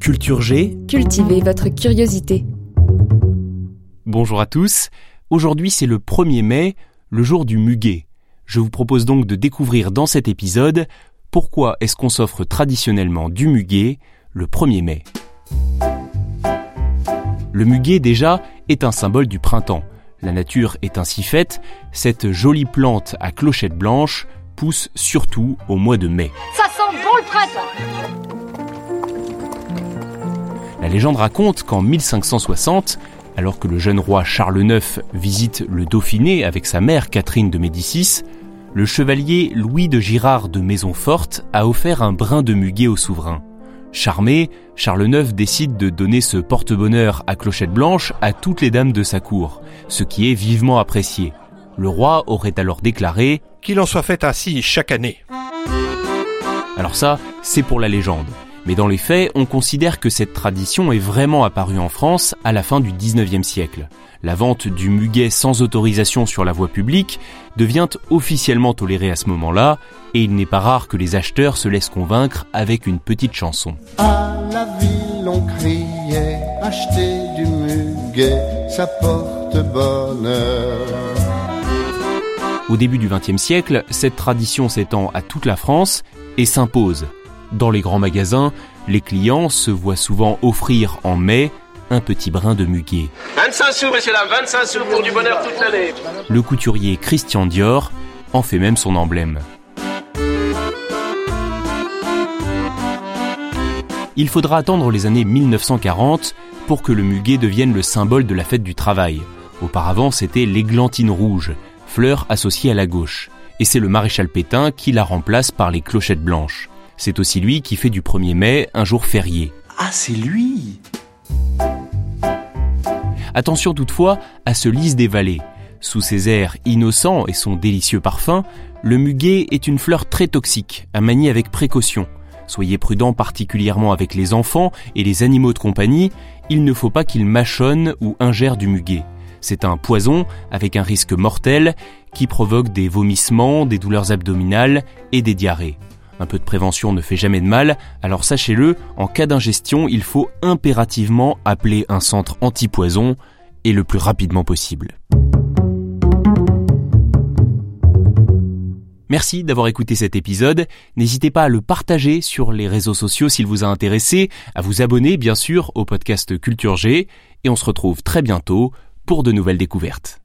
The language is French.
Culture G. Cultivez votre curiosité. Bonjour à tous. Aujourd'hui c'est le 1er mai, le jour du muguet. Je vous propose donc de découvrir dans cet épisode pourquoi est-ce qu'on s'offre traditionnellement du muguet le 1er mai. Le muguet déjà est un symbole du printemps. La nature est ainsi faite, cette jolie plante à clochette blanche pousse surtout au mois de mai. Ça sent bon le printemps La légende raconte qu'en 1560, alors que le jeune roi Charles IX visite le Dauphiné avec sa mère Catherine de Médicis, le chevalier Louis de Girard de Maisonforte a offert un brin de muguet au souverain. Charmé, Charles IX décide de donner ce porte-bonheur à clochette blanche à toutes les dames de sa cour, ce qui est vivement apprécié. Le roi aurait alors déclaré Qu'il en soit fait ainsi chaque année. Alors ça, c'est pour la légende. Mais dans les faits, on considère que cette tradition est vraiment apparue en France à la fin du 19e siècle. La vente du muguet sans autorisation sur la voie publique devient officiellement tolérée à ce moment-là, et il n'est pas rare que les acheteurs se laissent convaincre avec une petite chanson. À la ville on criait, acheter du muguet, ça porte bonheur. Au début du XXe siècle, cette tradition s'étend à toute la France et s'impose. Dans les grands magasins, les clients se voient souvent offrir en mai un petit brin de muguet. 25 sous, messieurs, dames, 25 sous pour du bonheur toute l'année. Le couturier Christian Dior en fait même son emblème. Il faudra attendre les années 1940 pour que le muguet devienne le symbole de la fête du travail. Auparavant, c'était l'églantine rouge, fleur associée à la gauche. Et c'est le maréchal Pétain qui la remplace par les clochettes blanches. C'est aussi lui qui fait du 1er mai un jour férié. Ah, c'est lui Attention toutefois à ce lys des vallées. Sous ses airs innocents et son délicieux parfum, le muguet est une fleur très toxique, à manier avec précaution. Soyez prudents particulièrement avec les enfants et les animaux de compagnie, il ne faut pas qu'ils mâchonnent ou ingèrent du muguet. C'est un poison avec un risque mortel qui provoque des vomissements, des douleurs abdominales et des diarrhées. Un peu de prévention ne fait jamais de mal, alors sachez-le, en cas d'ingestion, il faut impérativement appeler un centre antipoison et le plus rapidement possible. Merci d'avoir écouté cet épisode. N'hésitez pas à le partager sur les réseaux sociaux s'il vous a intéressé, à vous abonner bien sûr au podcast Culture G, et on se retrouve très bientôt pour de nouvelles découvertes.